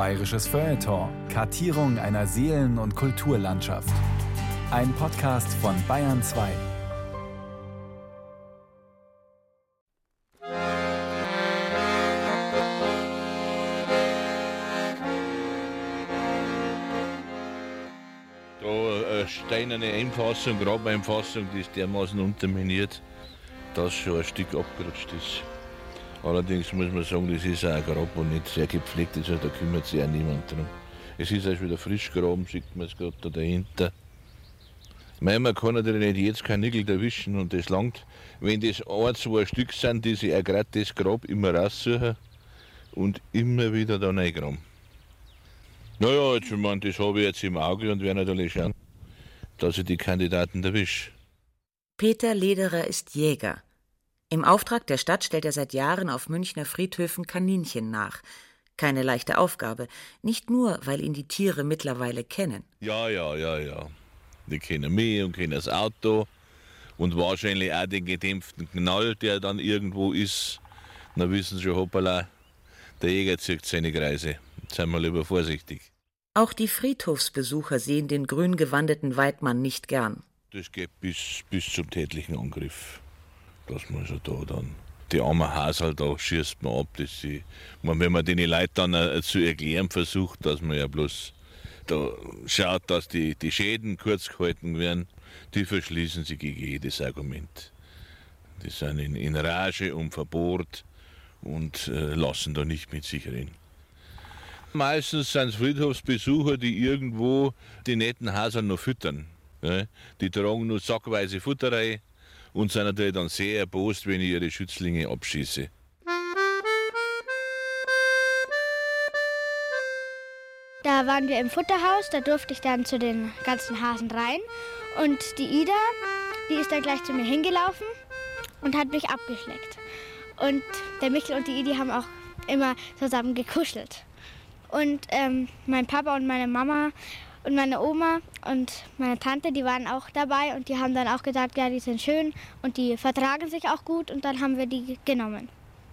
Bayerisches Feuilleton. Kartierung einer Seelen- und Kulturlandschaft. Ein Podcast von Bayern 2. Da eine steinerne Einfassung, Grabeinfassung, die ist dermaßen unterminiert, dass schon ein Stück abgerutscht ist. Allerdings muss man sagen, das ist auch ein Grab, und nicht sehr gepflegt also da kümmert sich auch niemand drum. Es ist erst wieder frisch graben, sieht man es gerade da dahinter. Mei, man kann natürlich nicht jetzt kein Nickel erwischen und das langt, wenn das ein, zwei Stück sind, die sich auch gerade das Grab immer raussuchen und immer wieder da reingraben. Naja, jetzt, ich meine, das habe ich jetzt im Auge und werde natürlich schauen, dass ich die Kandidaten erwische. Peter Lederer ist Jäger. Im Auftrag der Stadt stellt er seit Jahren auf Münchner Friedhöfen Kaninchen nach. Keine leichte Aufgabe, nicht nur, weil ihn die Tiere mittlerweile kennen. Ja, ja, ja, ja. Die kennen mich und kennen das Auto und wahrscheinlich auch den gedämpften Knall, der dann irgendwo ist. Dann wissen sie schon, hoppala, der Jäger zieht seine Kreise. Jetzt sind wir lieber vorsichtig. Auch die Friedhofsbesucher sehen den grün gewandeten Weidmann nicht gern. Das geht bis, bis zum tätlichen Angriff. Dass man so da dann. Die armen Hasel, da schießt man ab. Dass sie, wenn man den Leuten dann äh, zu erklären versucht, dass man ja bloß da schaut, dass die, die Schäden kurz gehalten werden, die verschließen sich gegen jedes Argument. Die sind in, in Rage und Verbot und äh, lassen da nicht mit sich reden. Meistens sind es Friedhofsbesucher, die irgendwo die netten Hasel noch füttern. Ja? Die tragen nur sackweise Futter rein und sind natürlich dann sehr erbost, wenn ich ihre Schützlinge abschieße. Da waren wir im Futterhaus, da durfte ich dann zu den ganzen Hasen rein. Und die Ida, die ist dann gleich zu mir hingelaufen und hat mich abgeschleckt. Und der Michel und die Idi haben auch immer zusammen gekuschelt. Und ähm, mein Papa und meine Mama und meine Oma und meine Tante, die waren auch dabei und die haben dann auch gesagt, ja, die sind schön und die vertragen sich auch gut und dann haben wir die genommen.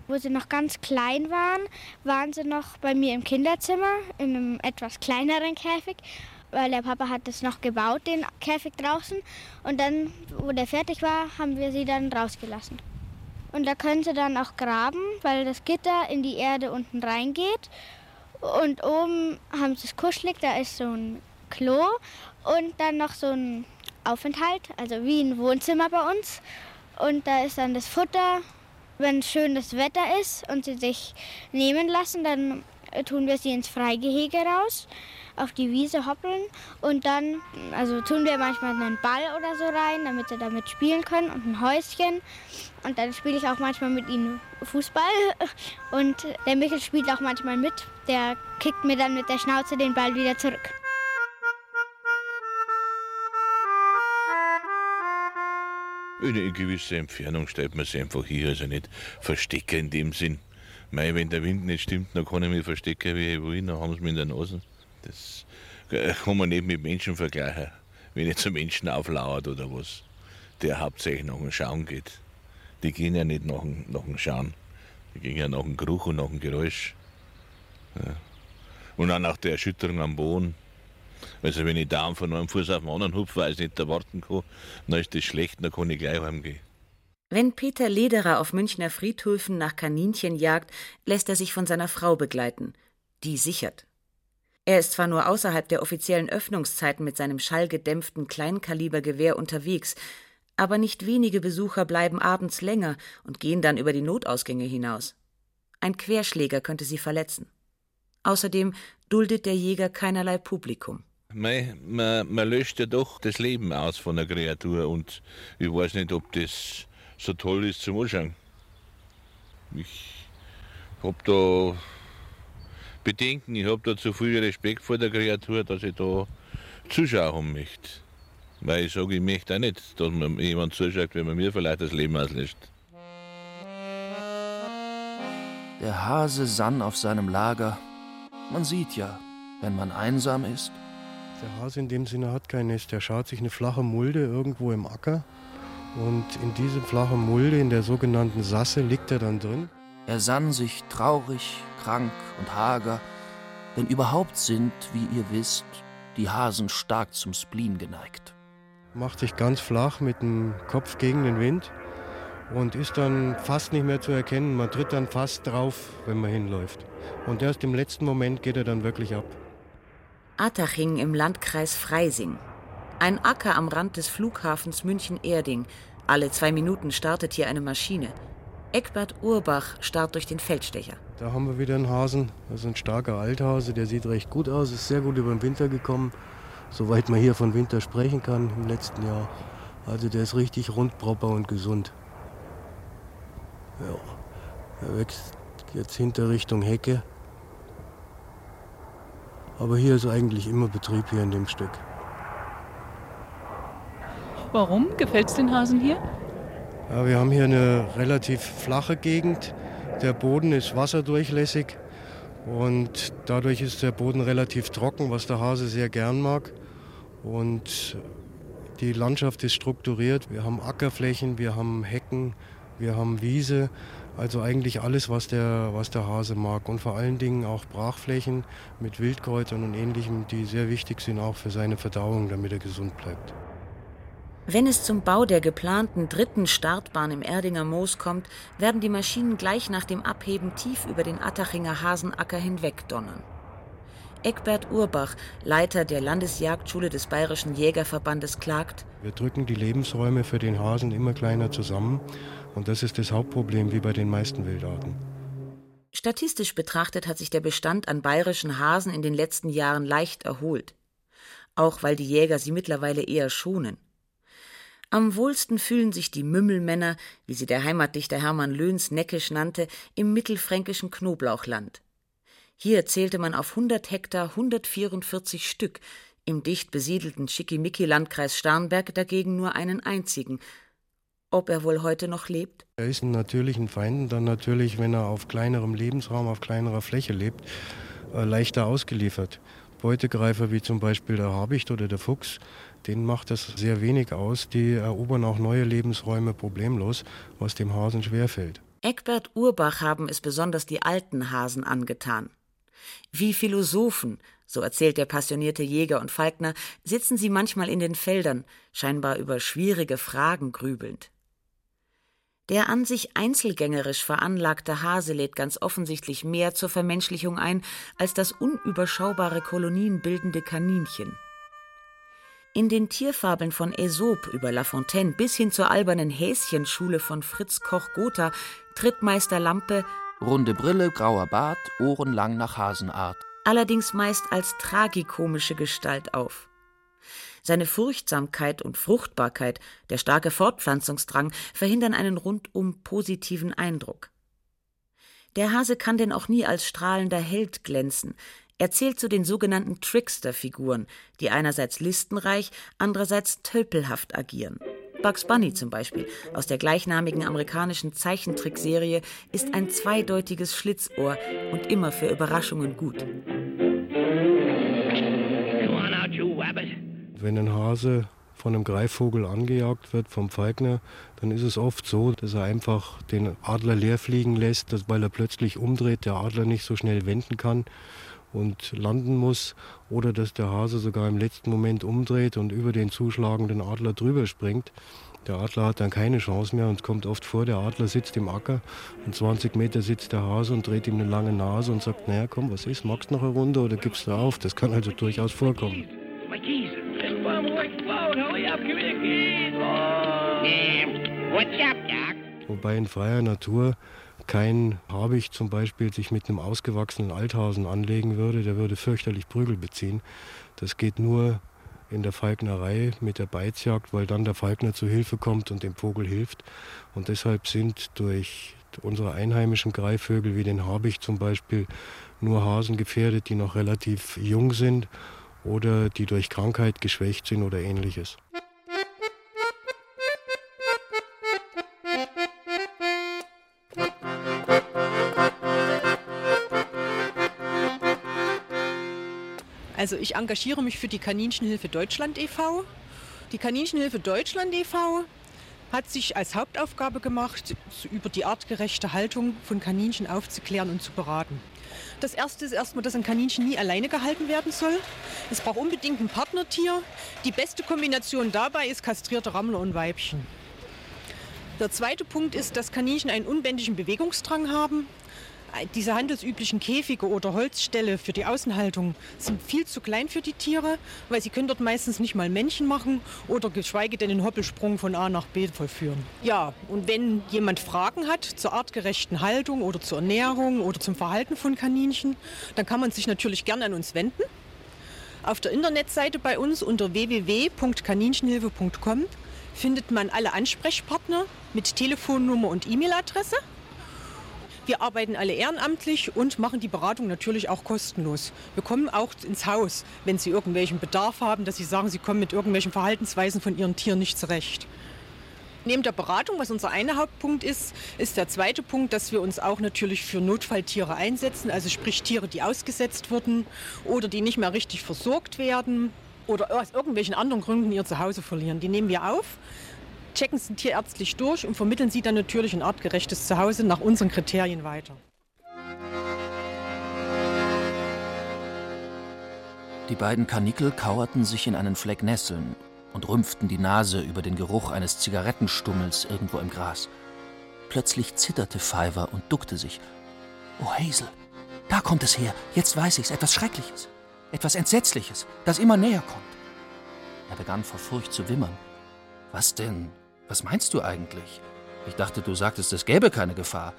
Wo sie noch ganz klein waren, waren sie noch bei mir im Kinderzimmer in einem etwas kleineren Käfig, weil der Papa hat das noch gebaut, den Käfig draußen. Und dann, wo der fertig war, haben wir sie dann rausgelassen. Und da können sie dann auch graben, weil das Gitter in die Erde unten reingeht. Und oben haben sie es kuschelig, da ist so ein Klo und dann noch so ein Aufenthalt, also wie ein Wohnzimmer bei uns. Und da ist dann das Futter. Wenn schönes Wetter ist und sie sich nehmen lassen, dann tun wir sie ins Freigehege raus, auf die Wiese hoppeln und dann, also tun wir manchmal einen Ball oder so rein, damit sie damit spielen können und ein Häuschen. Und dann spiele ich auch manchmal mit ihnen Fußball. Und der Michel spielt auch manchmal mit. Der kickt mir dann mit der Schnauze den Ball wieder zurück. Eine gewisse Entfernung stellt man sich einfach hier, also nicht verstecken in dem Sinn. Mei, wenn der Wind nicht stimmt, dann kann ich mich verstecken, wie ich will, dann haben sie mich in der Nase. Das kann man nicht mit Menschen vergleichen, wenn ich zu Menschen auflauert oder was, der hauptsächlich nach dem Schauen geht. Die gehen ja nicht nach dem, nach dem Schauen, die gehen ja nach dem Geruch und nach dem Geräusch. Ja. Und auch nach der Erschütterung am Boden. Also wenn ich da von einem Fuß auf den anderen hupfe, weil ich nicht erwarten kann, dann ist das schlecht, dann kann ich gleich heimgehen. Wenn Peter Lederer auf Münchner Friedhöfen nach Kaninchen jagt, lässt er sich von seiner Frau begleiten. Die sichert. Er ist zwar nur außerhalb der offiziellen Öffnungszeiten mit seinem schallgedämpften Kleinkalibergewehr unterwegs, aber nicht wenige Besucher bleiben abends länger und gehen dann über die Notausgänge hinaus. Ein Querschläger könnte sie verletzen. Außerdem duldet der Jäger keinerlei Publikum. Mei, man, man löscht ja doch das Leben aus von der Kreatur und ich weiß nicht, ob das so toll ist zum Anschauen. Ich hab da Bedenken, ich hab da zu viel Respekt vor der Kreatur, dass ich da zuschauen möchte. Weil ich sage, ich möchte auch nicht, dass man jemand zuschaut, wenn man mir vielleicht das Leben auslöscht. Der Hase sann auf seinem Lager. Man sieht ja, wenn man einsam ist. Der Hase in dem Sinne hat kein Nest. Der schaut sich eine flache Mulde irgendwo im Acker. Und in diese flache Mulde, in der sogenannten Sasse, liegt er dann drin. Er sann sich traurig, krank und hager. Denn überhaupt sind, wie ihr wisst, die Hasen stark zum Spleen geneigt. Macht sich ganz flach mit dem Kopf gegen den Wind und ist dann fast nicht mehr zu erkennen. Man tritt dann fast drauf, wenn man hinläuft. Und erst im letzten Moment geht er dann wirklich ab. Attaching im Landkreis Freising. Ein Acker am Rand des Flughafens München-Erding. Alle zwei Minuten startet hier eine Maschine. Eckbert Urbach starrt durch den Feldstecher. Da haben wir wieder einen Hasen. Das ist ein starker Althase, der sieht recht gut aus, ist sehr gut über den Winter gekommen. Soweit man hier von Winter sprechen kann im letzten Jahr. Also der ist richtig rund, proper und gesund. Ja, er wächst jetzt hinter Richtung Hecke. Aber hier ist eigentlich immer Betrieb hier in dem Stück. Warum gefällt es den Hasen hier? Ja, wir haben hier eine relativ flache Gegend. Der Boden ist wasserdurchlässig und dadurch ist der Boden relativ trocken, was der Hase sehr gern mag. Und die Landschaft ist strukturiert. Wir haben Ackerflächen, wir haben Hecken, wir haben Wiese. Also eigentlich alles, was der, was der Hase mag. Und vor allen Dingen auch Brachflächen mit Wildkräutern und ähnlichem, die sehr wichtig sind auch für seine Verdauung, damit er gesund bleibt. Wenn es zum Bau der geplanten dritten Startbahn im Erdinger Moos kommt, werden die Maschinen gleich nach dem Abheben tief über den Attachinger Hasenacker hinweg donnern. Eckbert Urbach, Leiter der Landesjagdschule des Bayerischen Jägerverbandes, klagt: Wir drücken die Lebensräume für den Hasen immer kleiner zusammen. Und das ist das Hauptproblem wie bei den meisten Wildarten. Statistisch betrachtet hat sich der Bestand an bayerischen Hasen in den letzten Jahren leicht erholt. Auch weil die Jäger sie mittlerweile eher schonen. Am wohlsten fühlen sich die Mümmelmänner, wie sie der Heimatdichter Hermann Löhns neckisch nannte, im mittelfränkischen Knoblauchland. Hier zählte man auf 100 Hektar 144 Stück, im dicht besiedelten Schickimicki-Landkreis Starnberg dagegen nur einen einzigen. Ob er wohl heute noch lebt? Er ist ein natürlichen Feinden dann natürlich, wenn er auf kleinerem Lebensraum, auf kleinerer Fläche lebt, äh, leichter ausgeliefert. Beutegreifer wie zum Beispiel der Habicht oder der Fuchs, denen macht das sehr wenig aus. Die erobern auch neue Lebensräume problemlos, was dem Hasen schwerfällt. Eckbert Urbach haben es besonders die alten Hasen angetan. Wie Philosophen, so erzählt der passionierte Jäger und Falkner, sitzen sie manchmal in den Feldern, scheinbar über schwierige Fragen grübelnd. Der an sich einzelgängerisch veranlagte Hase lädt ganz offensichtlich mehr zur Vermenschlichung ein als das unüberschaubare Kolonien bildende Kaninchen. In den Tierfabeln von Aesop über La Fontaine bis hin zur albernen Häschenschule von Fritz Koch-Gotha tritt Meister Lampe Runde Brille, grauer Bart, Ohren lang nach Hasenart. allerdings meist als tragikomische Gestalt auf. Seine Furchtsamkeit und Fruchtbarkeit, der starke Fortpflanzungsdrang verhindern einen rundum positiven Eindruck. Der Hase kann denn auch nie als strahlender Held glänzen. Er zählt zu den sogenannten Trickster-Figuren, die einerseits listenreich, andererseits tölpelhaft agieren. Bugs Bunny zum Beispiel aus der gleichnamigen amerikanischen Zeichentrickserie ist ein zweideutiges Schlitzohr und immer für Überraschungen gut. Wenn ein Hase von einem Greifvogel angejagt wird vom Falkner, dann ist es oft so, dass er einfach den Adler leer fliegen lässt, dass, weil er plötzlich umdreht, der Adler nicht so schnell wenden kann und landen muss oder dass der Hase sogar im letzten Moment umdreht und über den zuschlagenden Adler drüber springt. Der Adler hat dann keine Chance mehr und kommt oft vor, der Adler sitzt im Acker und 20 Meter sitzt der Hase und dreht ihm eine lange Nase und sagt, naja komm, was ist, magst du noch eine Runde oder gibst du auf? Das kann also durchaus vorkommen. Wobei in freier Natur kein Habicht zum Beispiel sich mit einem ausgewachsenen Althasen anlegen würde, der würde fürchterlich Prügel beziehen. Das geht nur in der Falknerei mit der Beizjagd, weil dann der Falkner zu Hilfe kommt und dem Vogel hilft. Und deshalb sind durch unsere einheimischen Greifvögel wie den Habicht zum Beispiel nur Hasen gefährdet, die noch relativ jung sind oder die durch Krankheit geschwächt sind oder ähnliches. Also ich engagiere mich für die Kaninchenhilfe Deutschland e.V. Die Kaninchenhilfe Deutschland e.V. hat sich als Hauptaufgabe gemacht, über die artgerechte Haltung von Kaninchen aufzuklären und zu beraten. Das erste ist erstmal, dass ein Kaninchen nie alleine gehalten werden soll. Es braucht unbedingt ein Partnertier. Die beste Kombination dabei ist kastrierte Rammler und Weibchen. Der zweite Punkt ist, dass Kaninchen einen unbändigen Bewegungsdrang haben. Diese handelsüblichen Käfige oder Holzställe für die Außenhaltung sind viel zu klein für die Tiere, weil sie können dort meistens nicht mal Männchen machen oder geschweige denn den Hoppelsprung von A nach B vollführen. Ja, und wenn jemand Fragen hat zur artgerechten Haltung oder zur Ernährung oder zum Verhalten von Kaninchen, dann kann man sich natürlich gerne an uns wenden. Auf der Internetseite bei uns unter www.kaninchenhilfe.com findet man alle Ansprechpartner mit Telefonnummer und E-Mail-Adresse. Wir arbeiten alle ehrenamtlich und machen die Beratung natürlich auch kostenlos. Wir kommen auch ins Haus, wenn Sie irgendwelchen Bedarf haben, dass Sie sagen, Sie kommen mit irgendwelchen Verhaltensweisen von Ihren Tieren nicht zurecht. Neben der Beratung, was unser einer Hauptpunkt ist, ist der zweite Punkt, dass wir uns auch natürlich für Notfalltiere einsetzen, also sprich Tiere, die ausgesetzt wurden oder die nicht mehr richtig versorgt werden oder aus irgendwelchen anderen Gründen ihr Zuhause verlieren. Die nehmen wir auf checken sie tierärztlich durch und vermitteln sie dann natürlich ein artgerechtes Zuhause nach unseren Kriterien weiter. Die beiden Karnickel kauerten sich in einen Fleck Nesseln und rümpften die Nase über den Geruch eines Zigarettenstummels irgendwo im Gras. Plötzlich zitterte Fiver und duckte sich. Oh, Hazel, da kommt es her. Jetzt weiß ich's. Etwas Schreckliches. Etwas Entsetzliches, das immer näher kommt. Er begann vor Furcht zu wimmern. Was denn? Was meinst du eigentlich? Ich dachte, du sagtest, es gäbe keine Gefahr.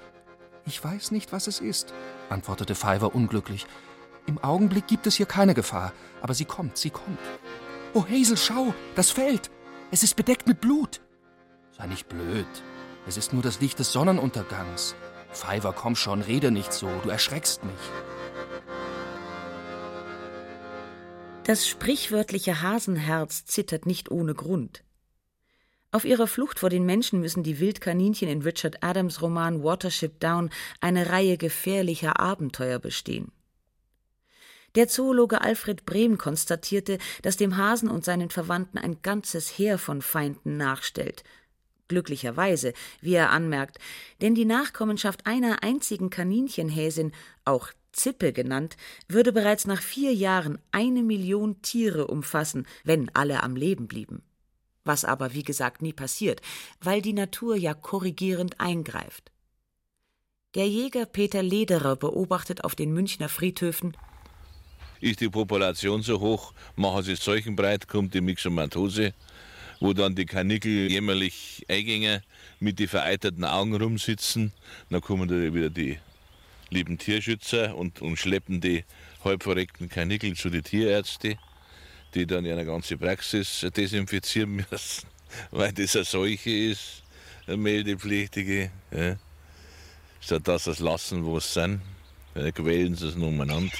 Ich weiß nicht, was es ist, antwortete Fiver unglücklich. Im Augenblick gibt es hier keine Gefahr, aber sie kommt, sie kommt. Oh, Hazel, schau, das Feld. Es ist bedeckt mit Blut. Sei nicht blöd. Es ist nur das Licht des Sonnenuntergangs. Fiver, komm schon, rede nicht so, du erschreckst mich. Das sprichwörtliche Hasenherz zittert nicht ohne Grund. Auf ihrer Flucht vor den Menschen müssen die Wildkaninchen in Richard Adams Roman Watership Down eine Reihe gefährlicher Abenteuer bestehen. Der Zoologe Alfred Brehm konstatierte, dass dem Hasen und seinen Verwandten ein ganzes Heer von Feinden nachstellt. Glücklicherweise, wie er anmerkt, denn die Nachkommenschaft einer einzigen Kaninchenhäsin, auch Zippe genannt, würde bereits nach vier Jahren eine Million Tiere umfassen, wenn alle am Leben blieben was aber wie gesagt nie passiert, weil die Natur ja korrigierend eingreift. Der Jäger Peter Lederer beobachtet auf den Münchner Friedhöfen ist die Population so hoch, machen sie Seuchenbreit, kommt die Myxomatose, wo dann die Kanickel jämmerlich eingänge mit den vereiterten Augen rumsitzen. Dann kommen da wieder die lieben Tierschützer und, und schleppen die halbverreckten Kanickel zu den Tierärzten die dann ihre ganze Praxis desinfizieren müssen, weil das eine Seuche ist, eine meldepflichtige. Ja. Statt dass sie es lassen, wo es sind, ja, quälen sie es umeinander.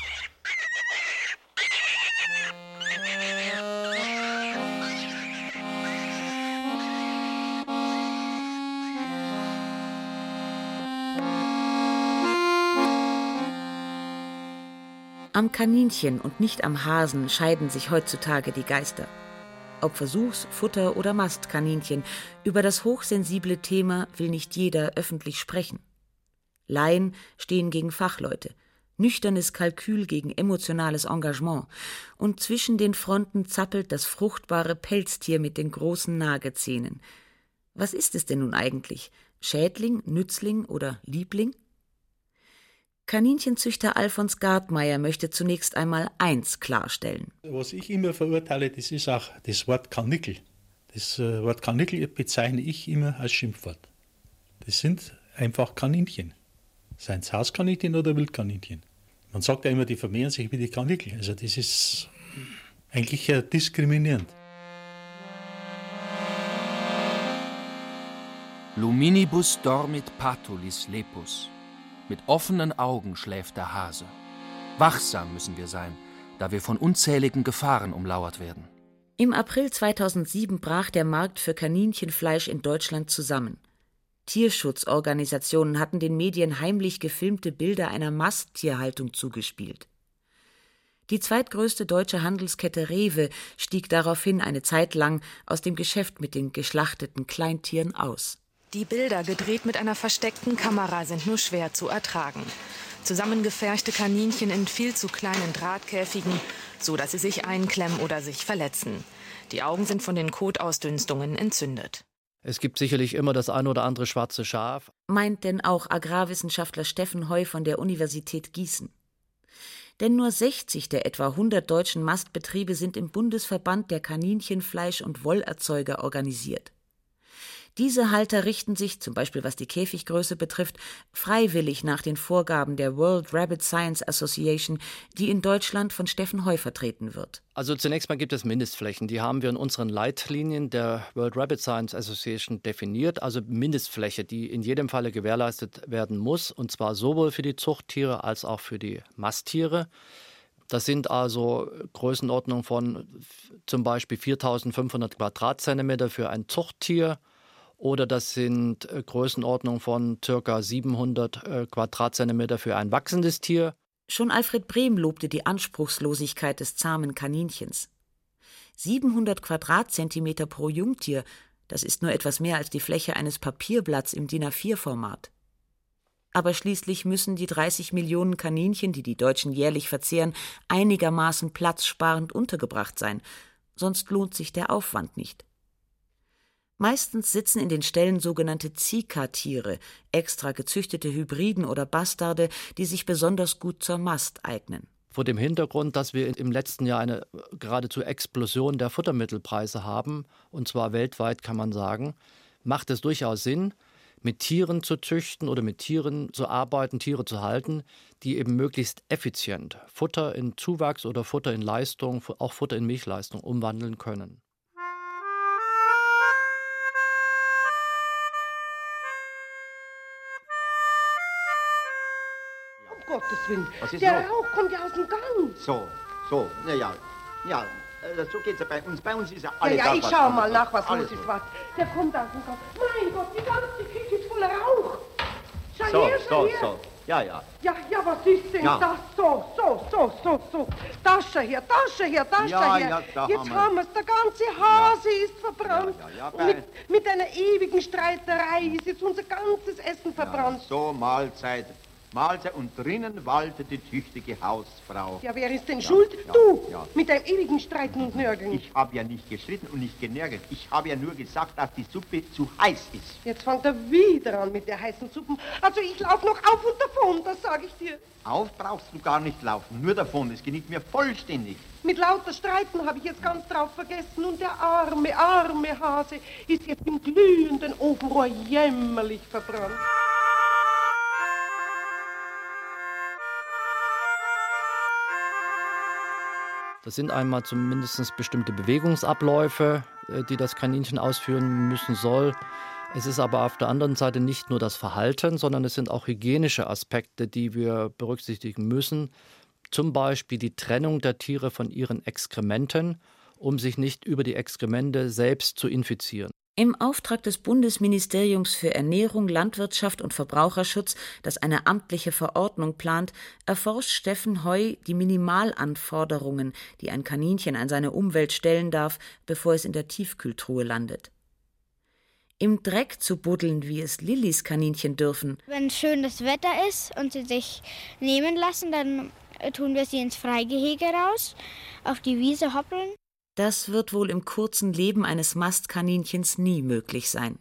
Am Kaninchen und nicht am Hasen scheiden sich heutzutage die Geister. Ob Versuchs-, Futter- oder Mastkaninchen, über das hochsensible Thema will nicht jeder öffentlich sprechen. Laien stehen gegen Fachleute, nüchternes Kalkül gegen emotionales Engagement, und zwischen den Fronten zappelt das fruchtbare Pelztier mit den großen Nagezähnen. Was ist es denn nun eigentlich? Schädling, Nützling oder Liebling? Kaninchenzüchter Alfons Gartmeier möchte zunächst einmal eins klarstellen. Was ich immer verurteile, das ist auch das Wort Karnickel. Das äh, Wort Karnickel bezeichne ich immer als Schimpfwort. Das sind einfach Kaninchen. Seien es Hauskaninchen oder Wildkaninchen. Man sagt ja immer, die vermehren sich wie die Karnickel. Also das ist eigentlich diskriminierend. Luminibus dormit patulis lepus. Mit offenen Augen schläft der Hase. Wachsam müssen wir sein, da wir von unzähligen Gefahren umlauert werden. Im April 2007 brach der Markt für Kaninchenfleisch in Deutschland zusammen. Tierschutzorganisationen hatten den Medien heimlich gefilmte Bilder einer Masttierhaltung zugespielt. Die zweitgrößte deutsche Handelskette Rewe stieg daraufhin eine Zeit lang aus dem Geschäft mit den geschlachteten Kleintieren aus. Die Bilder, gedreht mit einer versteckten Kamera, sind nur schwer zu ertragen. Zusammengepferchte Kaninchen in viel zu kleinen Drahtkäfigen, so dass sie sich einklemmen oder sich verletzen. Die Augen sind von den Kotausdünstungen entzündet. Es gibt sicherlich immer das ein oder andere schwarze Schaf. Meint denn auch Agrarwissenschaftler Steffen Heu von der Universität Gießen. Denn nur 60 der etwa 100 deutschen Mastbetriebe sind im Bundesverband der Kaninchenfleisch- und Wollerzeuger organisiert. Diese Halter richten sich, zum Beispiel was die Käfiggröße betrifft, freiwillig nach den Vorgaben der World Rabbit Science Association, die in Deutschland von Steffen Heu vertreten wird. Also zunächst mal gibt es Mindestflächen. Die haben wir in unseren Leitlinien der World Rabbit Science Association definiert. Also Mindestfläche, die in jedem Falle gewährleistet werden muss. Und zwar sowohl für die Zuchttiere als auch für die Masttiere. Das sind also Größenordnungen von zum Beispiel 4500 Quadratzentimeter für ein Zuchttier oder das sind äh, Größenordnungen von ca. 700 äh, Quadratzentimeter für ein wachsendes Tier. Schon Alfred Brehm lobte die Anspruchslosigkeit des zahmen Kaninchens. 700 Quadratzentimeter pro Jungtier, das ist nur etwas mehr als die Fläche eines Papierblatts im DIN A4-Format. Aber schließlich müssen die 30 Millionen Kaninchen, die die Deutschen jährlich verzehren, einigermaßen platzsparend untergebracht sein, sonst lohnt sich der Aufwand nicht. Meistens sitzen in den Ställen sogenannte Zika-Tiere, extra gezüchtete Hybriden oder Bastarde, die sich besonders gut zur Mast eignen. Vor dem Hintergrund, dass wir im letzten Jahr eine geradezu Explosion der Futtermittelpreise haben, und zwar weltweit kann man sagen, macht es durchaus Sinn, mit Tieren zu züchten oder mit Tieren zu arbeiten, Tiere zu halten, die eben möglichst effizient Futter in Zuwachs oder Futter in Leistung, auch Futter in Milchleistung umwandeln können. Gottes Willen. Was ist Der Rauch kommt ja aus dem Gang. So, so, naja, ja, äh, so geht's ja bei uns. Bei uns ist ja alles Ja, ja, ich schau mal nach, was los ist. Was. Der kommt aus dem Gang. Mein Gott, die ganze Küche ist voller Rauch. Schau so, her, schau so, her. so. Ja, ja. Ja, ja, was ist denn ja. das? So, so, so, so, so. Tasche her, Tasche her, Tasche ja, her. Ja, da Jetzt haben wir es. Der ganze Hase ja. ist verbrannt. Ja, ja, mit, mit einer ewigen Streiterei ist jetzt unser ganzes Essen verbrannt. so, Mahlzeit. Mahlzeit und drinnen waltet die tüchtige Hausfrau. Ja, wer ist denn ja, schuld? Ja, du, ja. mit deinem ewigen Streiten und Nörgeln. Ich habe ja nicht gestritten und nicht genörgelt. Ich habe ja nur gesagt, dass die Suppe zu heiß ist. Jetzt fängt er wieder an mit der heißen Suppe. Also ich laufe noch auf und davon, das sage ich dir. Auf brauchst du gar nicht laufen, nur davon. Es genügt mir vollständig. Mit lauter Streiten habe ich jetzt ganz drauf vergessen und der arme, arme Hase ist jetzt im glühenden Ofenrohr jämmerlich verbrannt. Das sind einmal zumindest bestimmte Bewegungsabläufe, äh, die das Kaninchen ausführen müssen soll. Es ist aber auf der anderen Seite nicht nur das Verhalten, sondern es sind auch hygienische Aspekte, die wir berücksichtigen müssen. Zum Beispiel die Trennung der Tiere von ihren Exkrementen, um sich nicht über die Exkremente selbst zu infizieren. Im Auftrag des Bundesministeriums für Ernährung, Landwirtschaft und Verbraucherschutz, das eine amtliche Verordnung plant, erforscht Steffen Heu die Minimalanforderungen, die ein Kaninchen an seine Umwelt stellen darf, bevor es in der Tiefkühltruhe landet. Im Dreck zu buddeln, wie es Lillys Kaninchen dürfen. Wenn schönes Wetter ist und sie sich nehmen lassen, dann tun wir sie ins Freigehege raus, auf die Wiese hoppeln. Das wird wohl im kurzen Leben eines Mastkaninchens nie möglich sein.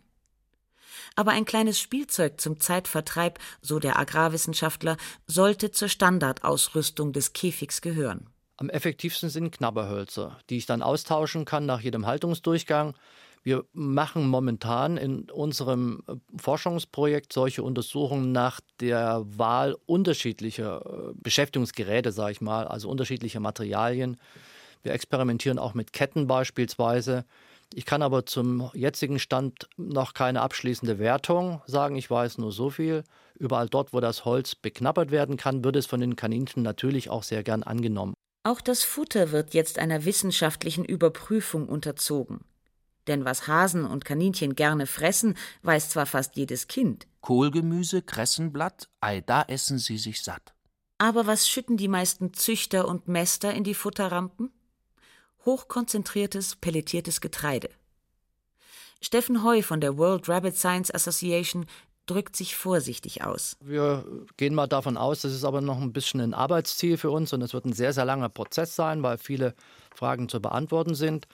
Aber ein kleines Spielzeug zum Zeitvertreib, so der Agrarwissenschaftler, sollte zur Standardausrüstung des Käfigs gehören. Am effektivsten sind Knabberhölzer, die ich dann austauschen kann nach jedem Haltungsdurchgang. Wir machen momentan in unserem Forschungsprojekt solche Untersuchungen nach der Wahl unterschiedlicher äh, Beschäftigungsgeräte, sage ich mal, also unterschiedlicher Materialien wir experimentieren auch mit Ketten beispielsweise. Ich kann aber zum jetzigen Stand noch keine abschließende Wertung sagen. Ich weiß nur so viel. Überall dort, wo das Holz beknabbert werden kann, wird es von den Kaninchen natürlich auch sehr gern angenommen. Auch das Futter wird jetzt einer wissenschaftlichen Überprüfung unterzogen. Denn was Hasen und Kaninchen gerne fressen, weiß zwar fast jedes Kind. Kohlgemüse, Kressenblatt, ei, da essen sie sich satt. Aber was schütten die meisten Züchter und Mäster in die Futterrampen? Hochkonzentriertes, pelletiertes Getreide. Steffen Heu von der World Rabbit Science Association drückt sich vorsichtig aus. Wir gehen mal davon aus, das ist aber noch ein bisschen ein Arbeitsziel für uns und es wird ein sehr, sehr langer Prozess sein, weil viele Fragen zu beantworten sind,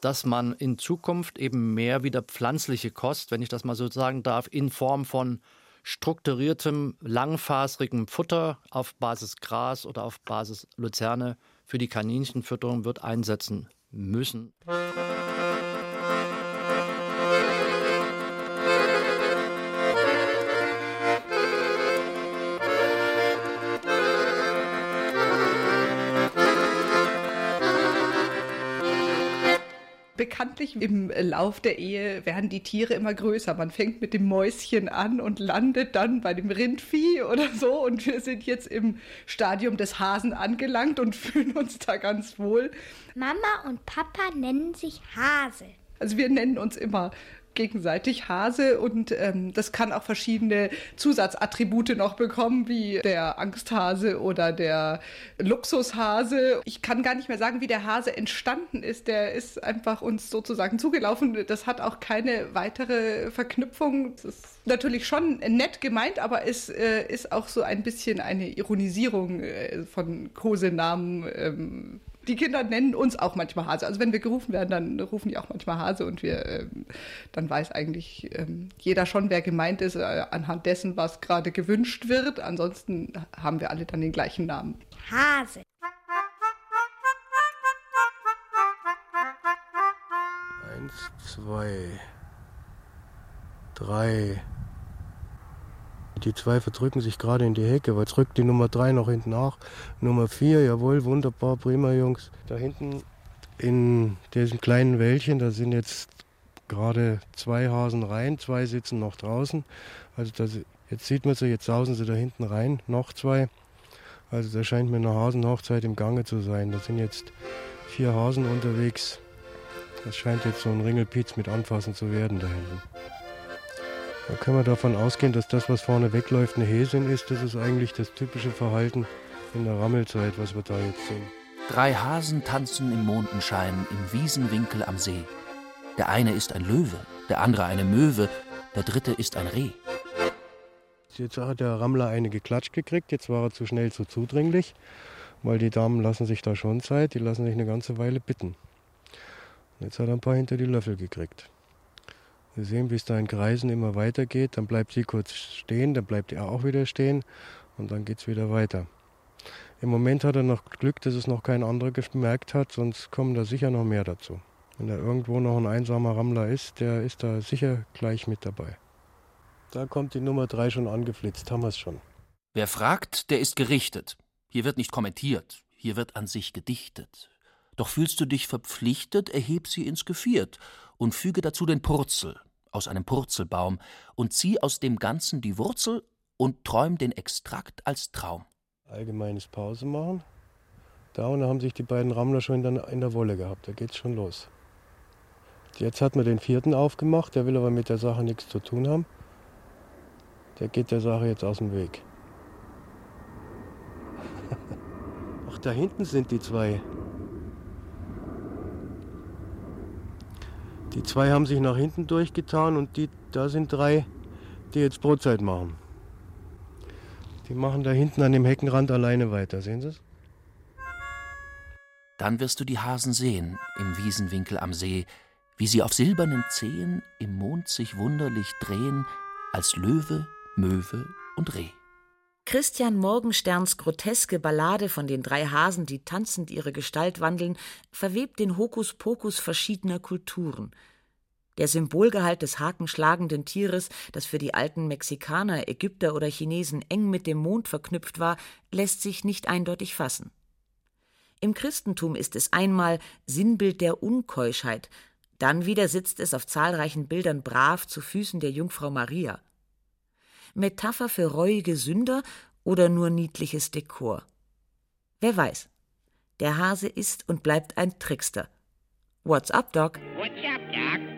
dass man in Zukunft eben mehr wieder pflanzliche Kost, wenn ich das mal so sagen darf, in Form von strukturiertem, langfaserigem Futter auf Basis Gras oder auf Basis Luzerne für die Kaninchenfütterung wird einsetzen müssen. Bekanntlich im Lauf der Ehe werden die Tiere immer größer. Man fängt mit dem Mäuschen an und landet dann bei dem Rindvieh oder so. Und wir sind jetzt im Stadium des Hasen angelangt und fühlen uns da ganz wohl. Mama und Papa nennen sich Hase. Also wir nennen uns immer gegenseitig Hase und ähm, das kann auch verschiedene Zusatzattribute noch bekommen, wie der Angsthase oder der Luxushase. Ich kann gar nicht mehr sagen, wie der Hase entstanden ist. Der ist einfach uns sozusagen zugelaufen. Das hat auch keine weitere Verknüpfung. Das ist natürlich schon nett gemeint, aber es äh, ist auch so ein bisschen eine Ironisierung äh, von Kosenamen. Ähm, die Kinder nennen uns auch manchmal Hase. Also wenn wir gerufen werden, dann rufen die auch manchmal Hase und wir, ähm, dann weiß eigentlich ähm, jeder schon, wer gemeint ist, äh, anhand dessen, was gerade gewünscht wird. Ansonsten haben wir alle dann den gleichen Namen. Hase. Eins, zwei, drei. Die zwei verdrücken sich gerade in die Hecke, weil rückt die Nummer drei noch hinten nach. Nummer vier, jawohl, wunderbar, prima Jungs. Da hinten in diesem kleinen Wäldchen, da sind jetzt gerade zwei Hasen rein, zwei sitzen noch draußen. Also das, jetzt sieht man sie, jetzt sausen sie da hinten rein, noch zwei. Also da scheint mir eine Hasenhochzeit im Gange zu sein. Da sind jetzt vier Hasen unterwegs. Das scheint jetzt so ein Ringelpiez mit anfassen zu werden da hinten. Da können wir davon ausgehen, dass das, was vorne wegläuft, eine Häsin ist. Das ist eigentlich das typische Verhalten in der Rammelzeit, was wir da jetzt sehen. Drei Hasen tanzen im Mondenschein im Wiesenwinkel am See. Der eine ist ein Löwe, der andere eine Möwe, der dritte ist ein Reh. Jetzt hat der Rammler eine geklatscht gekriegt, jetzt war er zu schnell, zu zudringlich, weil die Damen lassen sich da schon Zeit, die lassen sich eine ganze Weile bitten. Und jetzt hat er ein paar hinter die Löffel gekriegt. Wir sehen, wie es da in Kreisen immer weitergeht. Dann bleibt sie kurz stehen, dann bleibt er auch wieder stehen und dann geht es wieder weiter. Im Moment hat er noch Glück, dass es noch kein anderer gemerkt hat, sonst kommen da sicher noch mehr dazu. Wenn da irgendwo noch ein einsamer Rammler ist, der ist da sicher gleich mit dabei. Da kommt die Nummer drei schon angeflitzt, haben wir es schon. Wer fragt, der ist gerichtet. Hier wird nicht kommentiert, hier wird an sich gedichtet. Doch fühlst du dich verpflichtet, erheb sie ins Geviert und füge dazu den Purzel, aus einem Purzelbaum und zieh aus dem Ganzen die Wurzel und träum den Extrakt als Traum. Allgemeines Pause machen. Da und da haben sich die beiden Rammler schon in der, Wolle gehabt. Da geht's schon los. Jetzt hat man den vierten aufgemacht, der will aber mit der Sache nichts zu tun haben. Der geht der Sache jetzt aus dem Weg. Ach, da hinten sind die zwei. Die zwei haben sich nach hinten durchgetan und die, da sind drei, die jetzt Brotzeit machen. Die machen da hinten an dem Heckenrand alleine weiter, sehen Sie es? Dann wirst du die Hasen sehen im Wiesenwinkel am See, wie sie auf silbernen Zehen im Mond sich wunderlich drehen, als Löwe, Möwe und Reh. Christian Morgensterns groteske Ballade von den drei Hasen, die tanzend ihre Gestalt wandeln, verwebt den Hokuspokus verschiedener Kulturen. Der Symbolgehalt des hakenschlagenden Tieres, das für die alten Mexikaner, Ägypter oder Chinesen eng mit dem Mond verknüpft war, lässt sich nicht eindeutig fassen. Im Christentum ist es einmal Sinnbild der Unkeuschheit, dann wieder sitzt es auf zahlreichen Bildern brav zu Füßen der Jungfrau Maria. Metapher für reuige Sünder oder nur niedliches Dekor? Wer weiß. Der Hase ist und bleibt ein Trickster. What's up, Doc? What's up, Doc?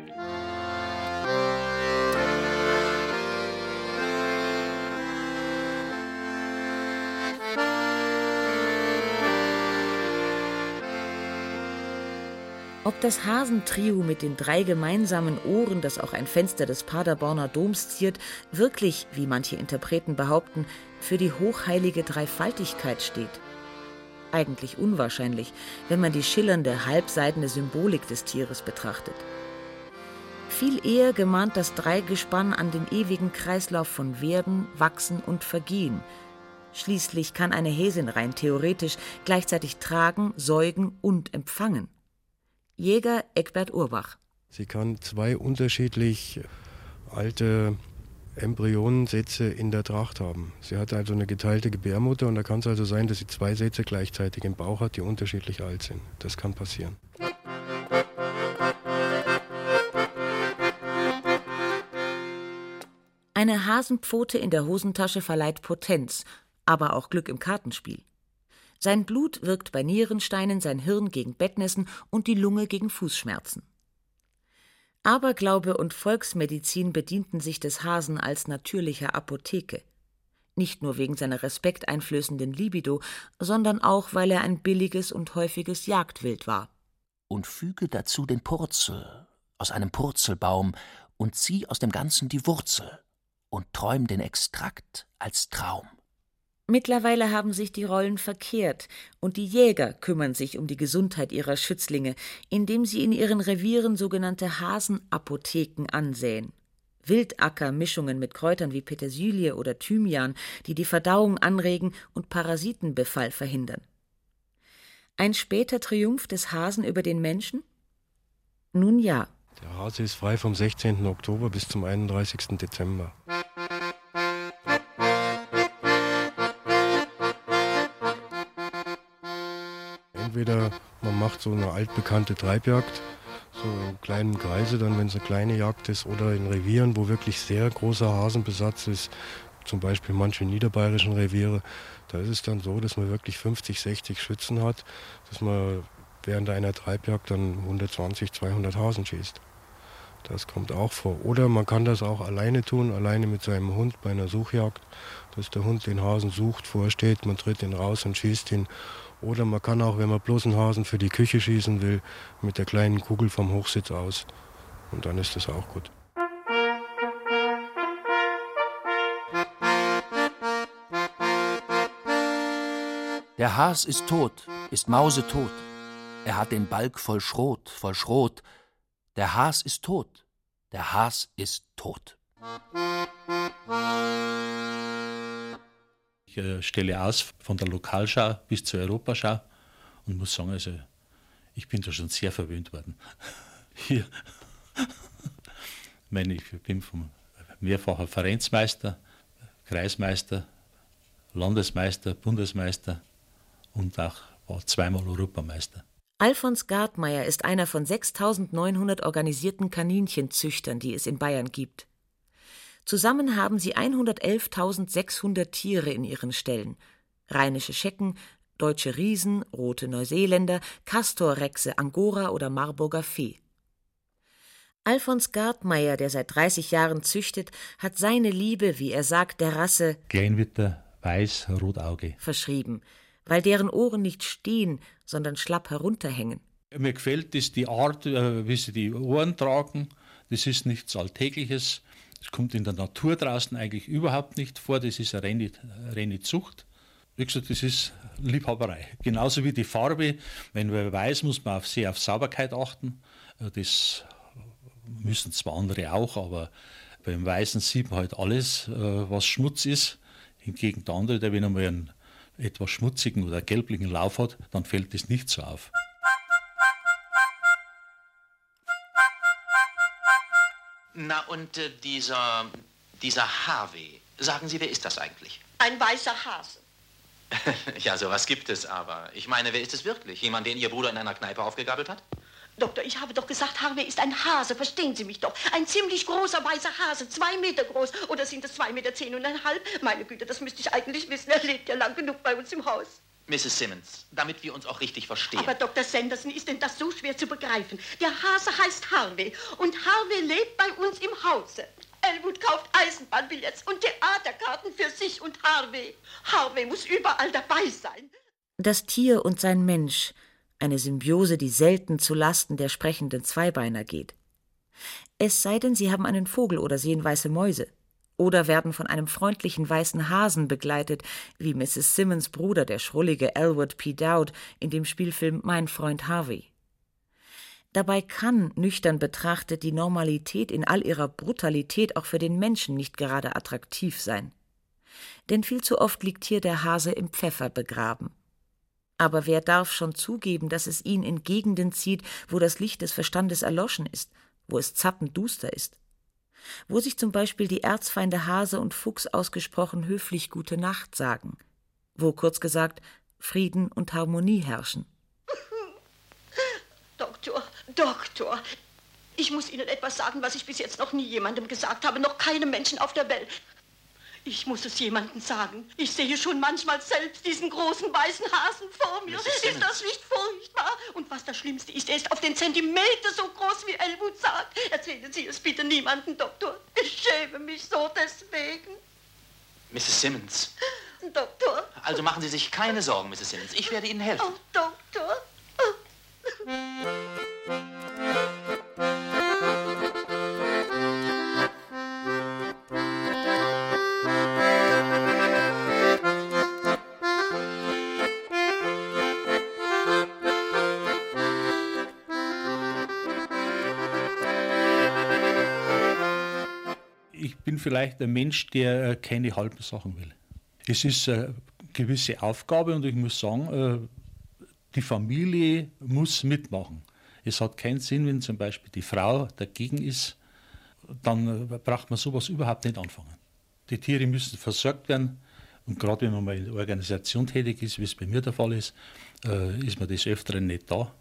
Ob das Hasentrio mit den drei gemeinsamen Ohren, das auch ein Fenster des Paderborner Doms ziert, wirklich, wie manche Interpreten behaupten, für die hochheilige Dreifaltigkeit steht? Eigentlich unwahrscheinlich, wenn man die schillernde, halbseidene Symbolik des Tieres betrachtet. Viel eher gemahnt das Dreigespann an den ewigen Kreislauf von Werden, Wachsen und Vergehen. Schließlich kann eine Häsin rein theoretisch gleichzeitig tragen, säugen und empfangen. Jäger Eckbert Urbach. Sie kann zwei unterschiedlich alte Embryonensätze in der Tracht haben. Sie hat also eine geteilte Gebärmutter und da kann es also sein, dass sie zwei Sätze gleichzeitig im Bauch hat, die unterschiedlich alt sind. Das kann passieren. Eine Hasenpfote in der Hosentasche verleiht Potenz, aber auch Glück im Kartenspiel. Sein Blut wirkt bei Nierensteinen, sein Hirn gegen Bettnässen und die Lunge gegen Fußschmerzen. Aberglaube und Volksmedizin bedienten sich des Hasen als natürlicher Apotheke. Nicht nur wegen seiner respekteinflößenden Libido, sondern auch, weil er ein billiges und häufiges Jagdwild war. Und füge dazu den Purzel aus einem Purzelbaum und zieh aus dem Ganzen die Wurzel und träum den Extrakt als Traum. Mittlerweile haben sich die Rollen verkehrt, und die Jäger kümmern sich um die Gesundheit ihrer Schützlinge, indem sie in ihren Revieren sogenannte Hasenapotheken ansäen. Wildackermischungen mit Kräutern wie Petersilie oder Thymian, die die Verdauung anregen und Parasitenbefall verhindern. Ein später Triumph des Hasen über den Menschen? Nun ja. Der Hase ist frei vom 16. Oktober bis zum 31. Dezember. Entweder man macht so eine altbekannte Treibjagd, so in kleinen Kreise, dann wenn es eine kleine Jagd ist, oder in Revieren, wo wirklich sehr großer Hasenbesatz ist, zum Beispiel manche niederbayerischen Reviere, da ist es dann so, dass man wirklich 50, 60 Schützen hat, dass man während einer Treibjagd dann 120, 200 Hasen schießt. Das kommt auch vor. Oder man kann das auch alleine tun, alleine mit seinem Hund bei einer Suchjagd, dass der Hund den Hasen sucht, vorsteht, man tritt ihn raus und schießt ihn. Oder man kann auch, wenn man bloß einen Hasen für die Küche schießen will, mit der kleinen Kugel vom Hochsitz aus. Und dann ist das auch gut. Der Has ist tot, ist mausetot. Er hat den Balg voll Schrot, voll Schrot. Der Has ist tot. Der Has ist tot. Ich stelle aus von der Lokalschau bis zur Europaschau und muss sagen, also ich bin da schon sehr verwöhnt worden. Hier. Ich meine, ich bin vom mehrfacher Vereinsmeister, Kreismeister, Landesmeister, Bundesmeister und auch war zweimal Europameister. Alfons Gartmeier ist einer von 6900 organisierten Kaninchenzüchtern, die es in Bayern gibt. Zusammen haben sie 111.600 Tiere in ihren Ställen. Rheinische Schecken, deutsche Riesen, rote Neuseeländer, Castorrechse, Angora oder Marburger Fee. Alfons Gartmeier, der seit 30 Jahren züchtet, hat seine Liebe, wie er sagt, der Rasse Kleinwitter, Weiß, Rotauge verschrieben – weil deren Ohren nicht stehen, sondern schlapp herunterhängen. Mir gefällt es die Art, äh, wie sie die Ohren tragen. Das ist nichts Alltägliches. Das kommt in der Natur draußen eigentlich überhaupt nicht vor. Das ist eine reine, Zucht. Wie gesagt, das ist Liebhaberei. Genauso wie die Farbe. Wenn man weiß, muss man auf sehr auf Sauberkeit achten. Äh, das müssen zwar andere auch, aber beim Weißen sieht man halt alles, äh, was Schmutz ist. Hingegen der andere, der wenn einmal einen etwas schmutzigen oder gelblichen Lauf hat, dann fällt es nicht so auf. Na und äh, dieser, dieser Harvey, sagen Sie, wer ist das eigentlich? Ein weißer Hase. ja, sowas gibt es aber. Ich meine, wer ist es wirklich? Jemand, den Ihr Bruder in einer Kneipe aufgegabelt hat? Doktor, ich habe doch gesagt, Harvey ist ein Hase, verstehen Sie mich doch. Ein ziemlich großer weißer Hase, zwei Meter groß. Oder sind es zwei Meter zehn und ein halb? Meine Güte, das müsste ich eigentlich wissen. Er lebt ja lang genug bei uns im Haus. Mrs. Simmons, damit wir uns auch richtig verstehen. Aber Dr. Sanderson, ist denn das so schwer zu begreifen? Der Hase heißt Harvey und Harvey lebt bei uns im Hause. Elwood kauft Eisenbahnbillets und Theaterkarten für sich und Harvey. Harvey muss überall dabei sein. Das Tier und sein Mensch – Eine Symbiose, die selten zu Lasten der sprechenden Zweibeiner geht. Es sei denn, sie haben einen Vogel oder sehen weiße Mäuse. Oder werden von einem freundlichen weißen Hasen begleitet, wie Mrs. Simmons Bruder, der schrullige Elwood P. Dowd, in dem Spielfilm Mein Freund Harvey. Dabei kann, nüchtern betrachtet, die Normalität in all ihrer Brutalität auch für den Menschen nicht gerade attraktiv sein. Denn viel zu oft liegt hier der Hase im Pfeffer begraben. Aber wer darf schon zugeben, dass es ihn in Gegenden zieht, wo das Licht des Verstandes erloschen ist, wo es zappenduster ist? Wo sich zum Beispiel die Erzfeinde Hase und Fuchs ausgesprochen höflich Gute Nacht sagen? Wo kurz gesagt Frieden und Harmonie herrschen? Doktor, Doktor, ich muss Ihnen etwas sagen, was ich bis jetzt noch nie jemandem gesagt habe, noch keinem Menschen auf der Welt. Ich muss es jemandem sagen. Ich sehe schon manchmal selbst diesen großen weißen Hasen vor mir. Ist das nicht furchtbar? Und was das Schlimmste ist, er ist auf den Zentimeter so groß, wie Elwood sagt. Erzählen Sie es bitte niemandem, Doktor. Ich schäme mich so deswegen. Mrs. Simmons. Doktor. Also machen Sie sich keine Sorgen, Mrs. Simmons. Ich werde Ihnen helfen. Oh, Doktor. Bin vielleicht ein Mensch, der äh, keine halben Sachen will. Es ist eine gewisse Aufgabe und ich muss sagen, äh, die Familie muss mitmachen. Es hat keinen Sinn, wenn zum Beispiel die Frau dagegen ist, dann äh, braucht man sowas überhaupt nicht anfangen. Die Tiere müssen versorgt werden und gerade wenn man mal in der Organisation tätig ist, wie es bei mir der Fall ist, ist man des Öfteren nicht da.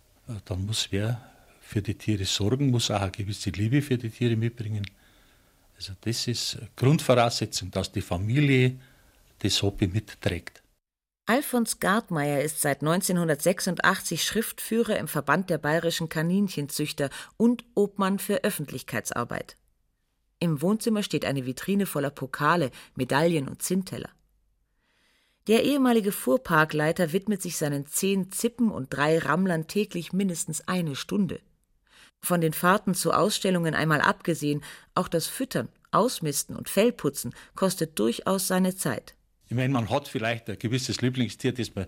Dann muss wer für die Tiere sorgen, muss auch eine gewisse Liebe für die Tiere mitbringen. Also das ist Grundvoraussetzung, dass die Familie das Hobby mitträgt. Alfons Gartmeier ist seit 1986 Schriftführer im Verband der bayerischen Kaninchenzüchter und Obmann für Öffentlichkeitsarbeit. Im Wohnzimmer steht eine Vitrine voller Pokale, Medaillen und Zinnteller. Der ehemalige Fuhrparkleiter widmet sich seinen zehn Zippen und drei Rammlern täglich mindestens eine Stunde. Von den Fahrten zu Ausstellungen einmal abgesehen, auch das Füttern, Ausmisten und Fellputzen kostet durchaus seine Zeit. Ich meine, man hat vielleicht ein gewisses Lieblingstier, das man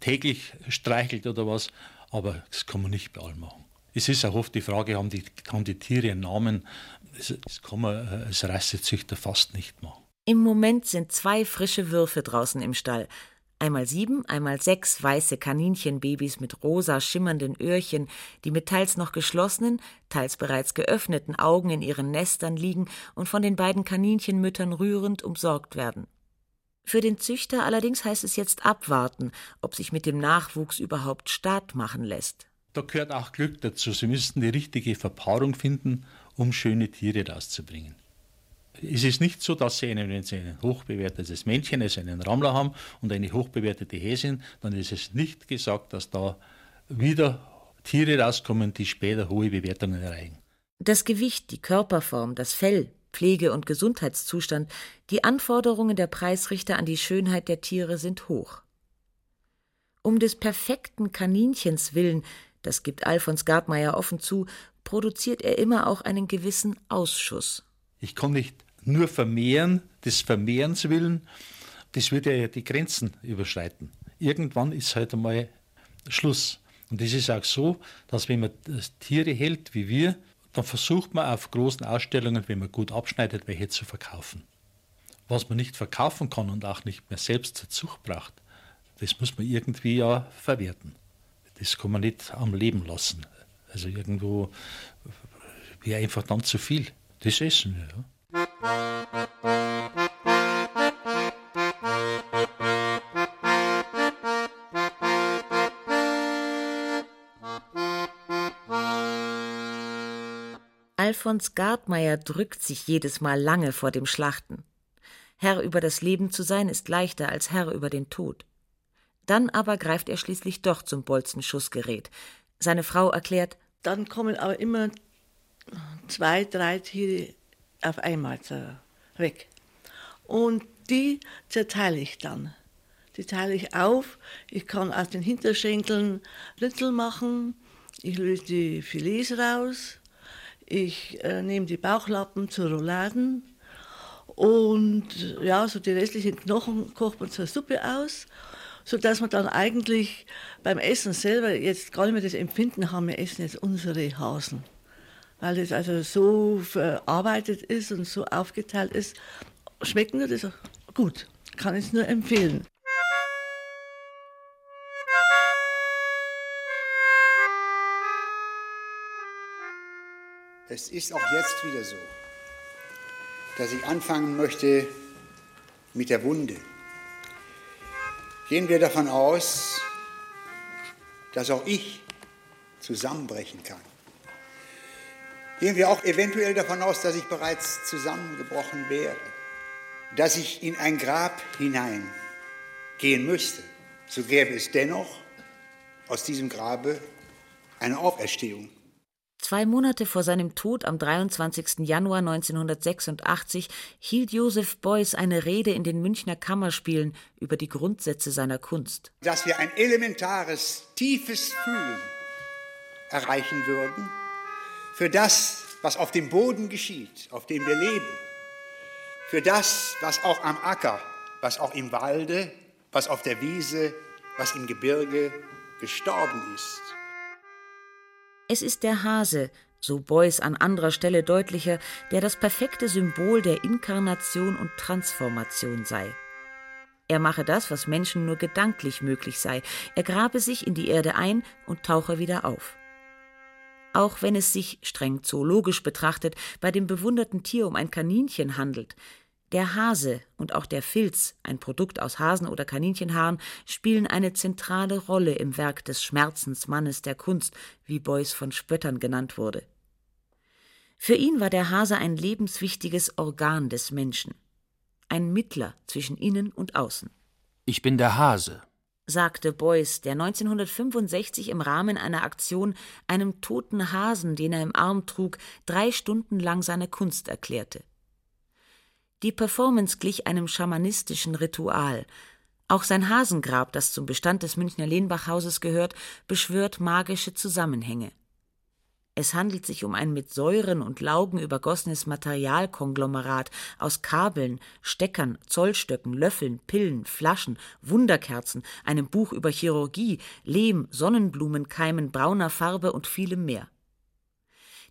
täglich streichelt oder was, aber das kann man nicht bei allem machen. Es ist auch oft die Frage, haben die, haben die Tiere einen Namen? Das, das kann man als Rassezüchter fast nicht machen. Im Moment sind zwei frische Würfe draußen im Stall. Einmal sieben, einmal sechs weiße Kaninchenbabys mit rosa schimmernden Öhrchen, die mit teils noch geschlossenen, teils bereits geöffneten Augen in ihren Nestern liegen und von den beiden Kaninchenmüttern rührend umsorgt werden. Für den Züchter allerdings heißt es jetzt abwarten, ob sich mit dem Nachwuchs überhaupt Start machen lässt. Da gehört auch Glück dazu. Sie müssten die richtige Verpaarung finden, um schöne Tiere rauszubringen. Es ist nicht so, dass Sie, einen, wenn Sie ein hochbewertetes Männchen, also einen Rammler haben und eine hochbewertete Häsin, dann ist es nicht gesagt, dass da wieder Tiere rauskommen, die später hohe Bewertungen erreichen. Das Gewicht, die Körperform, das Fell, Pflege- und Gesundheitszustand, die Anforderungen der Preisrichter an die Schönheit der Tiere sind hoch. Um des perfekten Kaninchens willen, das gibt Alfons Gartmeier offen zu, produziert er immer auch einen gewissen Ausschuss. Ich kann nicht nur vermehren, des Vermehrens willen, das würde ja die Grenzen überschreiten. Irgendwann ist halt einmal Schluss. Und es ist auch so, dass wenn man Tiere hält wie wir, dann versucht man auf großen Ausstellungen, wenn man gut abschneidet, welche zu verkaufen. Was man nicht verkaufen kann und auch nicht mehr selbst zur Zucht braucht, das muss man irgendwie ja verwerten. Das kann man nicht am Leben lassen. Also irgendwo wäre einfach dann zu viel. Das essen wir. Ja. Alfons Gartmeier drückt sich jedes Mal lange vor dem Schlachten. Herr über das Leben zu sein ist leichter als Herr über den Tod. Dann aber greift er schließlich doch zum Bolzenschussgerät. Seine Frau erklärt, dann kommen aber immer zwei, drei Tiere auf einmal weg. Und die zerteile ich dann. Die teile ich auf. Ich kann aus den Hinterschenkeln Ritzel machen. Ich löse die Filets raus. Ich äh, nehme die Bauchlappen zu Rouladen. Und ja, so die restlichen Knochen kocht man zur Suppe aus, sodass man dann eigentlich beim Essen selber jetzt gar nicht mehr das Empfinden haben, wir essen jetzt unsere Hasen. Weil das also so verarbeitet ist und so aufgeteilt ist. Schmeckt nur das gut. Kann ich es nur empfehlen. Es ist auch jetzt wieder so, dass ich anfangen möchte mit der Wunde. Gehen wir davon aus, dass auch ich zusammenbrechen kann. Gehen wir auch eventuell davon aus, dass ich bereits zusammengebrochen wäre, dass ich in ein Grab hinein gehen müsste. So gäbe es dennoch aus diesem Grabe eine Auferstehung. Zwei Monate vor seinem Tod am 23. Januar 1986 hielt Joseph Beuys eine Rede in den Münchner Kammerspielen über die Grundsätze seiner Kunst. Dass wir ein elementares, tiefes Fühlen erreichen würden für das, was auf dem Boden geschieht, auf dem wir leben, für das, was auch am Acker, was auch im Walde, was auf der Wiese, was im Gebirge gestorben ist. Es ist der Hase, so Beuys an anderer Stelle deutlicher, der das perfekte Symbol der Inkarnation und Transformation sei. Er mache das, was Menschen nur gedanklich möglich sei. Er grabe sich in die Erde ein und tauche wieder auf. Auch wenn es sich, streng zoologisch betrachtet, bei dem bewunderten Tier um ein Kaninchen handelt, der Hase und auch der Filz, ein Produkt aus Hasen- oder Kaninchenhaaren, spielen eine zentrale Rolle im Werk des Schmerzensmannes der Kunst, wie Beuys von Spöttern genannt wurde. Für ihn war der Hase ein lebenswichtiges Organ des Menschen, ein Mittler zwischen innen und außen. Ich bin der Hase, sagte Beuys, der 1965 im Rahmen einer Aktion einem toten Hasen, den er im Arm trug, drei Stunden lang seine Kunst erklärte. Die Performance glich einem schamanistischen Ritual. Auch sein Hasengrab, das zum Bestand des Münchner Lehnbachhauses gehört, beschwört magische Zusammenhänge. Es handelt sich um ein mit Säuren und Laugen übergossenes Materialkonglomerat aus Kabeln, Steckern, Zollstöcken, Löffeln, Pillen, Flaschen, Wunderkerzen, einem Buch über Chirurgie, Lehm, Sonnenblumenkeimen brauner Farbe und vielem mehr.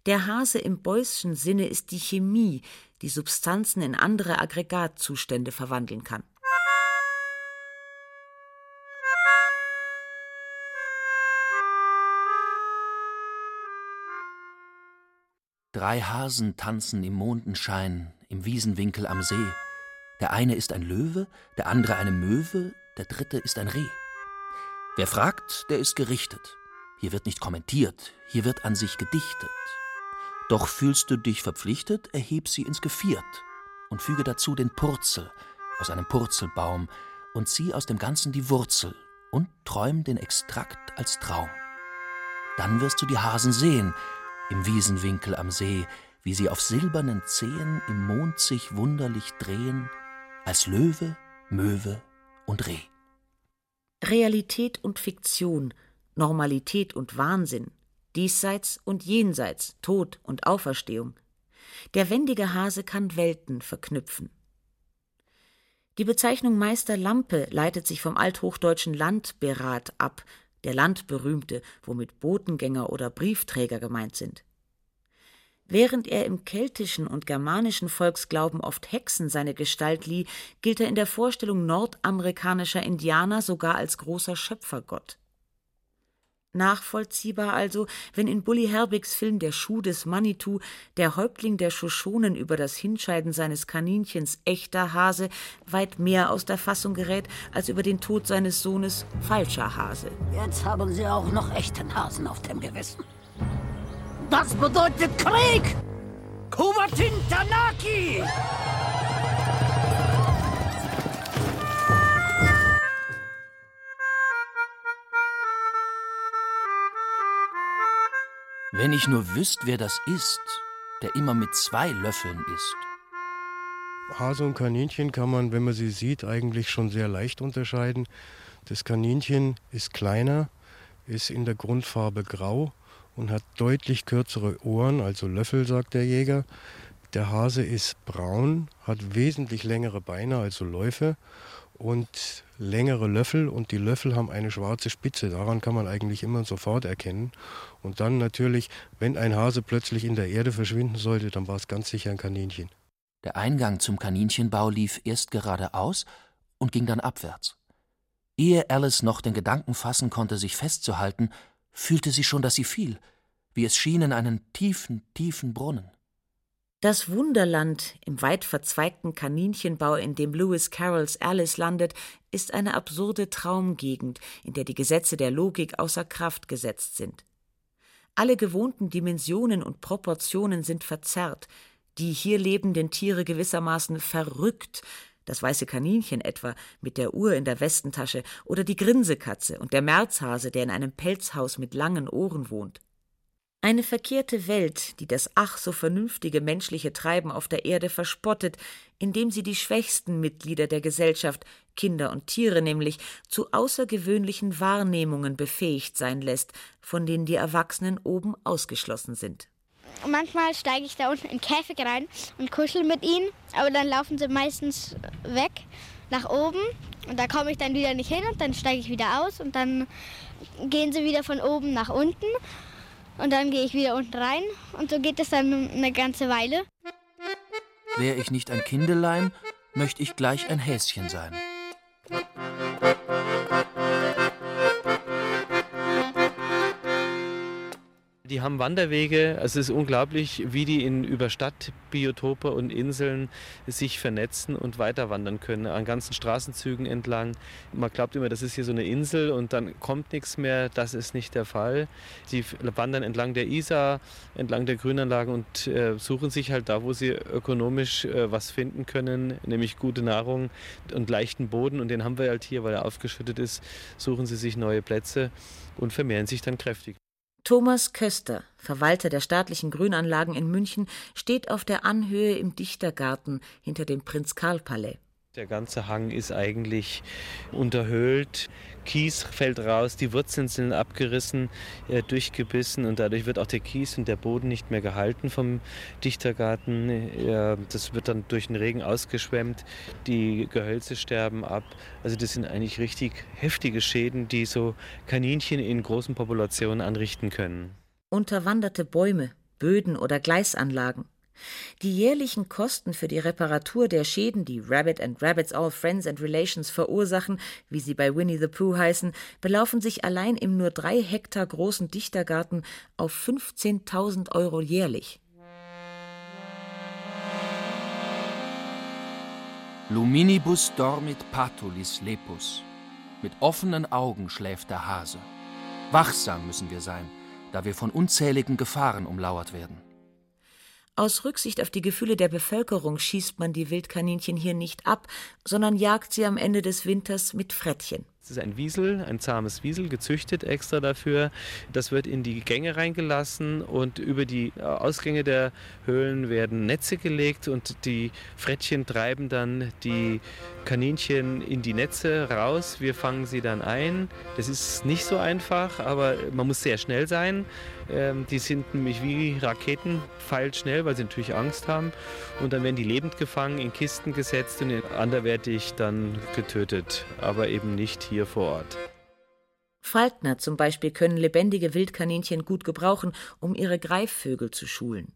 Der Hase im Beuyschen Sinne ist die Chemie, die Substanzen in andere Aggregatzustände verwandeln kann. Drei Hasen tanzen im Mondenschein im Wiesenwinkel am See. Der eine ist ein Löwe, der andere eine Möwe, der dritte ist ein Reh. Wer fragt, der ist gerichtet. Hier wird nicht kommentiert, hier wird an sich gedichtet. Doch fühlst du dich verpflichtet, erheb sie ins Geviert und füge dazu den Purzel aus einem Purzelbaum und zieh aus dem Ganzen die Wurzel und träum den Extrakt als Traum. Dann wirst du die Hasen sehen, im Wiesenwinkel am See, wie sie auf silbernen Zehen im Mond sich wunderlich drehen, als Löwe, Möwe und Reh. Realität und Fiktion, Normalität und Wahnsinn, diesseits und jenseits, Tod und Auferstehung. Der wendige Hase kann Welten verknüpfen. Die Bezeichnung Meister Lampe leitet sich vom althochdeutschen Landberat ab, der Landberühmte, womit Botengänger oder Briefträger gemeint sind. Während er im keltischen und germanischen Volksglauben oft Hexen seine Gestalt lieh, gilt er in der Vorstellung nordamerikanischer Indianer sogar als großer Schöpfergott. Nachvollziehbar also, wenn in Bully Herbigs Film Der Schuh des Manitou der Häuptling der Shoshonen über das Hinscheiden seines Kaninchens echter Hase weit mehr aus der Fassung gerät, als über den Tod seines Sohnes falscher Hase. Jetzt haben Sie auch noch echten Hasen auf dem Gewissen. Das bedeutet Krieg! Kumatin Tanaki! Wenn ich nur wüsst, wer das ist, der immer mit zwei Löffeln isst. Hase und Kaninchen kann man, wenn man sie sieht, eigentlich schon sehr leicht unterscheiden. Das Kaninchen ist kleiner, ist in der Grundfarbe grau und hat deutlich kürzere Ohren, also Löffel, sagt der Jäger. Der Hase ist braun, hat wesentlich längere Beine, also Läufe und längere Löffel und die Löffel haben eine schwarze Spitze. Daran kann man eigentlich immer sofort erkennen. Und dann natürlich, wenn ein Hase plötzlich in der Erde verschwinden sollte, dann war es ganz sicher ein Kaninchen. Der Eingang zum Kaninchenbau lief erst geradeaus und ging dann abwärts. Ehe Alice noch den Gedanken fassen konnte, sich festzuhalten, fühlte sie schon, dass sie fiel, wie es schien in einen tiefen, tiefen Brunnen. Das Wunderland im weit verzweigten Kaninchenbau, in dem Lewis Carrolls Alice landet, ist eine absurde Traumgegend, in der die Gesetze der Logik außer Kraft gesetzt sind. Alle gewohnten Dimensionen und Proportionen sind verzerrt, die hier lebenden Tiere gewissermaßen verrückt, das weiße Kaninchen etwa mit der Uhr in der Westentasche oder die Grinsekatze und der Märzhase, der in einem Pelzhaus mit langen Ohren wohnt. Eine verkehrte Welt, die das ach so vernünftige menschliche Treiben auf der Erde verspottet, indem sie die schwächsten Mitglieder der Gesellschaft, Kinder und Tiere nämlich, zu außergewöhnlichen Wahrnehmungen befähigt sein lässt, von denen die Erwachsenen oben ausgeschlossen sind. Manchmal steige ich da unten in Käfig rein und kuschel mit ihnen, aber dann laufen sie meistens weg nach oben und da komme ich dann wieder nicht hin und dann steige ich wieder aus und dann gehen sie wieder von oben nach unten und dann gehe ich wieder unten rein und so geht es dann eine ganze Weile. Wäre ich nicht ein Kindelein, möchte ich gleich ein Häschen sein. Die haben Wanderwege, also es ist unglaublich, wie die in, über Stadtbiotope und Inseln sich vernetzen und weiter wandern können, an ganzen Straßenzügen entlang. Man glaubt immer, das ist hier so eine Insel und dann kommt nichts mehr. Das ist nicht der Fall. Sie wandern entlang der Isar, entlang der Grünanlagen und äh, suchen sich halt da, wo sie ökonomisch äh, was finden können, nämlich gute Nahrung und leichten Boden. Und den haben wir halt hier, weil er aufgeschüttet ist, suchen sie sich neue Plätze und vermehren sich dann kräftig. Thomas Köster, Verwalter der staatlichen Grünanlagen in München, steht auf der Anhöhe im Dichtergarten hinter dem Prinz-Karl-Palais. Der ganze Hang ist eigentlich unterhöhlt. Kies fällt raus, die Wurzeln sind abgerissen, äh, durchgebissen und dadurch wird auch der Kies und der Boden nicht mehr gehalten vom Dichtergarten. Das wird dann durch den Regen ausgeschwemmt, die Gehölze sterben ab. Also das sind eigentlich richtig heftige Schäden, die so Kaninchen in großen Populationen anrichten können. Unterwanderte Bäume, Böden oder Gleisanlagen. Die jährlichen Kosten für die Reparatur der Schäden, die Rabbit and Rabbits All Friends and Relations verursachen, wie sie bei Winnie the Pooh heißen, belaufen sich allein im nur drei Hektar großen Dichtergarten auf 15.000 Euro jährlich. Luminibus dormit patulis lepus. Mit offenen Augen schläft der Hase. Wachsam müssen wir sein, da wir von unzähligen Gefahren umlauert werden. Aus Rücksicht auf die Gefühle der Bevölkerung schießt man die Wildkaninchen hier nicht ab, sondern jagt sie am Ende des Winters mit Frettchen. Es ist ein Wiesel, ein zahmes Wiesel, gezüchtet extra dafür. Das wird in die Gänge reingelassen und über die Ausgänge der Höhlen werden Netze gelegt und die Frettchen treiben dann die Kaninchen in die Netze raus. Wir fangen sie dann ein. Das ist nicht so einfach, aber man muss sehr schnell sein. Ähm, die sind nämlich wie Raketen, schnell, weil sie natürlich Angst haben. Und dann werden die lebend gefangen, in Kisten gesetzt und anderwertig dann getötet, aber eben nicht hier vor Ort. Falkner zum Beispiel können lebendige Wildkaninchen gut gebrauchen, um ihre Greifvögel zu schulen.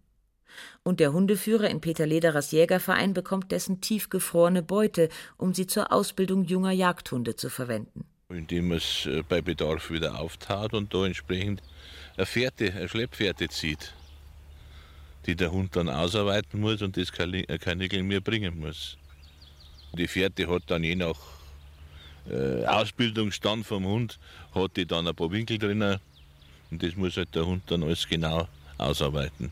Und der Hundeführer in Peter Lederers Jägerverein bekommt dessen tiefgefrorene Beute, um sie zur Ausbildung junger Jagdhunde zu verwenden. Indem man es äh, bei Bedarf wieder auftat und da entsprechend eine Fährte, eine Schleppfährte zieht, die der Hund dann ausarbeiten muss und das Kanickel mir bringen muss. Die Fährte hat dann je nach äh, Ausbildungsstand vom Hund hat die dann ein paar Winkel drin und das muss halt der Hund dann alles genau ausarbeiten.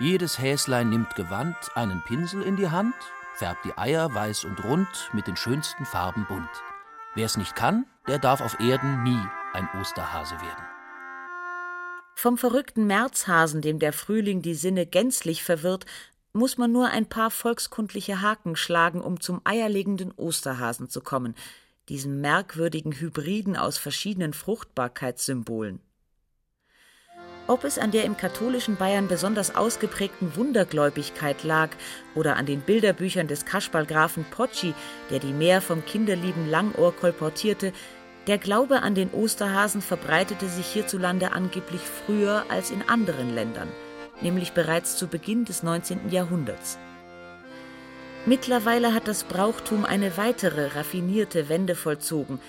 Jedes Häslein nimmt Gewand, einen Pinsel in die Hand, färbt die Eier weiß und rund mit den schönsten Farben bunt. Wer es nicht kann, der darf auf Erden nie ein Osterhase werden. Vom verrückten Märzhasen, dem der Frühling die Sinne gänzlich verwirrt, muss man nur ein paar volkskundliche Haken schlagen, um zum eierlegenden Osterhasen zu kommen, diesem merkwürdigen Hybriden aus verschiedenen Fruchtbarkeitssymbolen. Ob es an der im katholischen Bayern besonders ausgeprägten Wundergläubigkeit lag oder an den Bilderbüchern des Kasperlgrafen Pocci, der die Meer vom kinderlieben Langohr kolportierte, der Glaube an den Osterhasen verbreitete sich hierzulande angeblich früher als in anderen Ländern, nämlich bereits zu Beginn des 19. Jahrhunderts. Mittlerweile hat das Brauchtum eine weitere raffinierte Wende vollzogen.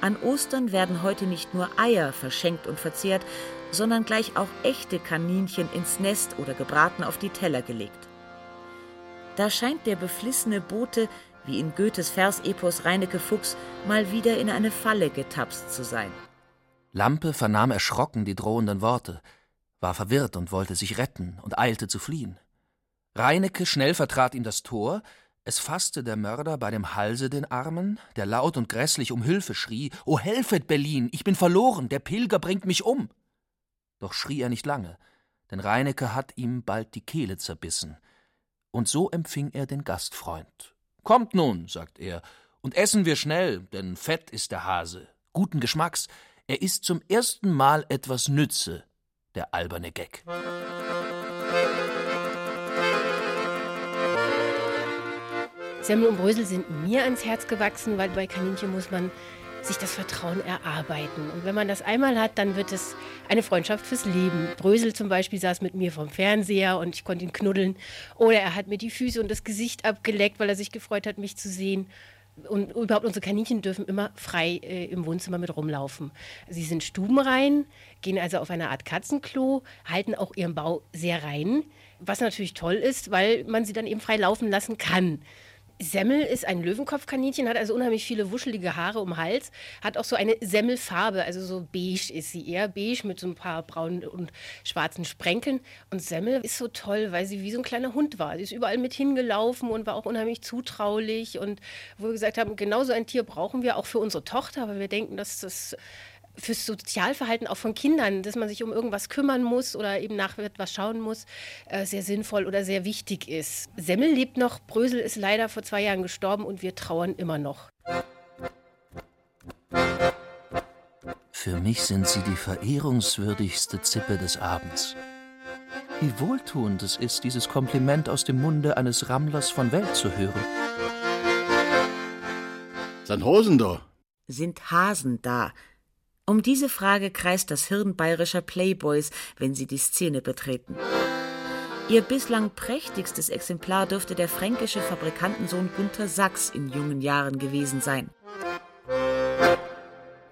An Ostern werden heute nicht nur Eier verschenkt und verzehrt, sondern gleich auch echte Kaninchen ins Nest oder gebraten auf die Teller gelegt. Da scheint der beflissene Bote, wie in Goethes Versepos Reineke Fuchs, mal wieder in eine Falle getapst zu sein. Lampe vernahm erschrocken die drohenden Worte, war verwirrt und wollte sich retten und eilte zu fliehen. Reineke schnell vertrat ihm das Tor, es fasste der Mörder bei dem Halse den Armen, der laut und grässlich um Hilfe schrie: O helfet, Berlin, ich bin verloren, der Pilger bringt mich um! Doch schrie er nicht lange, denn Reineke hat ihm bald die Kehle zerbissen. Und so empfing er den Gastfreund. Kommt nun, sagt er, und essen wir schnell, denn fett ist der Hase, guten Geschmacks, er ist zum ersten Mal etwas Nütze, der alberne Geck. Semmel und Brösel sind mir ans Herz gewachsen, weil bei Kaninchen muss man sich das Vertrauen erarbeiten. Und wenn man das einmal hat, dann wird es eine Freundschaft fürs Leben. Brösel zum Beispiel saß mit mir vom Fernseher und ich konnte ihn knuddeln. Oder er hat mir die Füße und das Gesicht abgeleckt, weil er sich gefreut hat, mich zu sehen. Und überhaupt unsere Kaninchen dürfen immer frei äh, im Wohnzimmer mit rumlaufen. Sie sind stubenrein, gehen also auf eine Art Katzenklo, halten auch ihren Bau sehr rein, was natürlich toll ist, weil man sie dann eben frei laufen lassen kann. Semmel ist ein Löwenkopfkaninchen, hat also unheimlich viele wuschelige Haare um den Hals, hat auch so eine Semmelfarbe, also so beige ist sie eher beige mit so ein paar braunen und schwarzen Sprenkeln. Und Semmel ist so toll, weil sie wie so ein kleiner Hund war. Sie ist überall mit hingelaufen und war auch unheimlich zutraulich. Und wo wir gesagt haben, genau so ein Tier brauchen wir auch für unsere Tochter, weil wir denken, dass das fürs Sozialverhalten auch von Kindern, dass man sich um irgendwas kümmern muss oder eben nach etwas schauen muss, äh, sehr sinnvoll oder sehr wichtig ist. Semmel lebt noch, Brösel ist leider vor zwei Jahren gestorben und wir trauern immer noch. Für mich sind sie die verehrungswürdigste Zippe des Abends. Wie wohltuend es ist, dieses Kompliment aus dem Munde eines Rammlers von Welt zu hören. Sind Hosen da? Sind Hasen da? Um diese Frage kreist das Hirn bayerischer Playboys, wenn sie die Szene betreten. Ihr bislang prächtigstes Exemplar dürfte der fränkische Fabrikantensohn Gunther Sachs in jungen Jahren gewesen sein.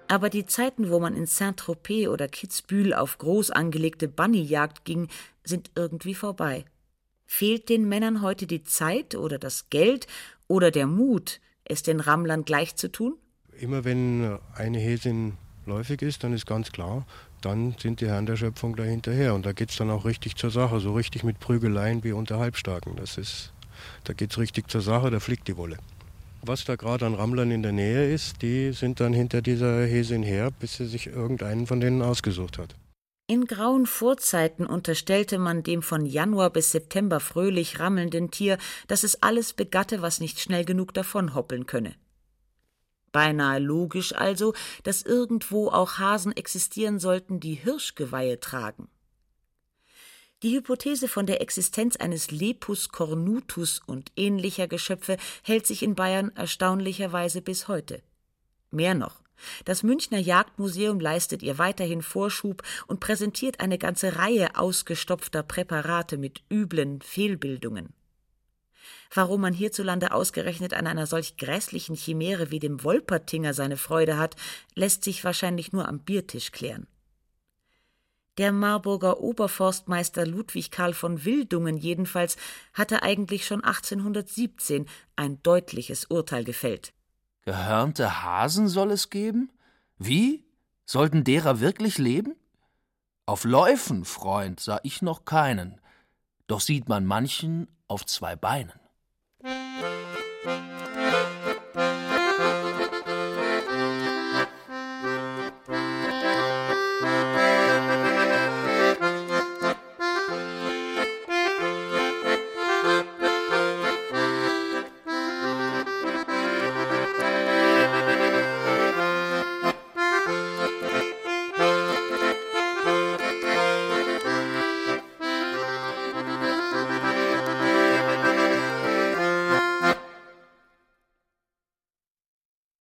Aber die Zeiten, wo man in Saint-Tropez oder Kitzbühel auf groß angelegte Bunnyjagd ging, sind irgendwie vorbei. Fehlt den Männern heute die Zeit oder das Geld oder der Mut, es den Rammlern gleich zu tun? Immer wenn eine Häsin läufig ist, dann ist ganz klar, dann sind die Herren der Schöpfung da hinterher. Und da geht es dann auch richtig zur Sache, so richtig mit Prügeleien wie unter Halbstarken. Das ist, da geht es richtig zur Sache, da fliegt die Wolle. Was da gerade an Rammlern in der Nähe ist, die sind dann hinter dieser Häsin her, bis sie sich irgendeinen von denen ausgesucht hat. In grauen Vorzeiten unterstellte man dem von Januar bis September fröhlich rammelnden Tier, dass es alles begatte, was nicht schnell genug davonhoppeln könne. Beinahe logisch also, dass irgendwo auch Hasen existieren sollten, die Hirschgeweihe tragen. Die Hypothese von der Existenz eines Lepus cornutus und ähnlicher Geschöpfe hält sich in Bayern erstaunlicherweise bis heute. Mehr noch, das Münchner Jagdmuseum leistet ihr weiterhin Vorschub und präsentiert eine ganze Reihe ausgestopfter Präparate mit üblen Fehlbildungen. Warum man hierzulande ausgerechnet an einer solch grässlichen Chimäre wie dem Wolpertinger seine Freude hat, lässt sich wahrscheinlich nur am Biertisch klären. Der Marburger Oberforstmeister Ludwig Karl von Wildungen jedenfalls hatte eigentlich schon 1817 ein deutliches Urteil gefällt. Gehörnte Hasen soll es geben? Wie? Sollten derer wirklich leben? Auf Läufen, Freund, sah ich noch keinen, doch sieht man manchen auf zwei Beinen.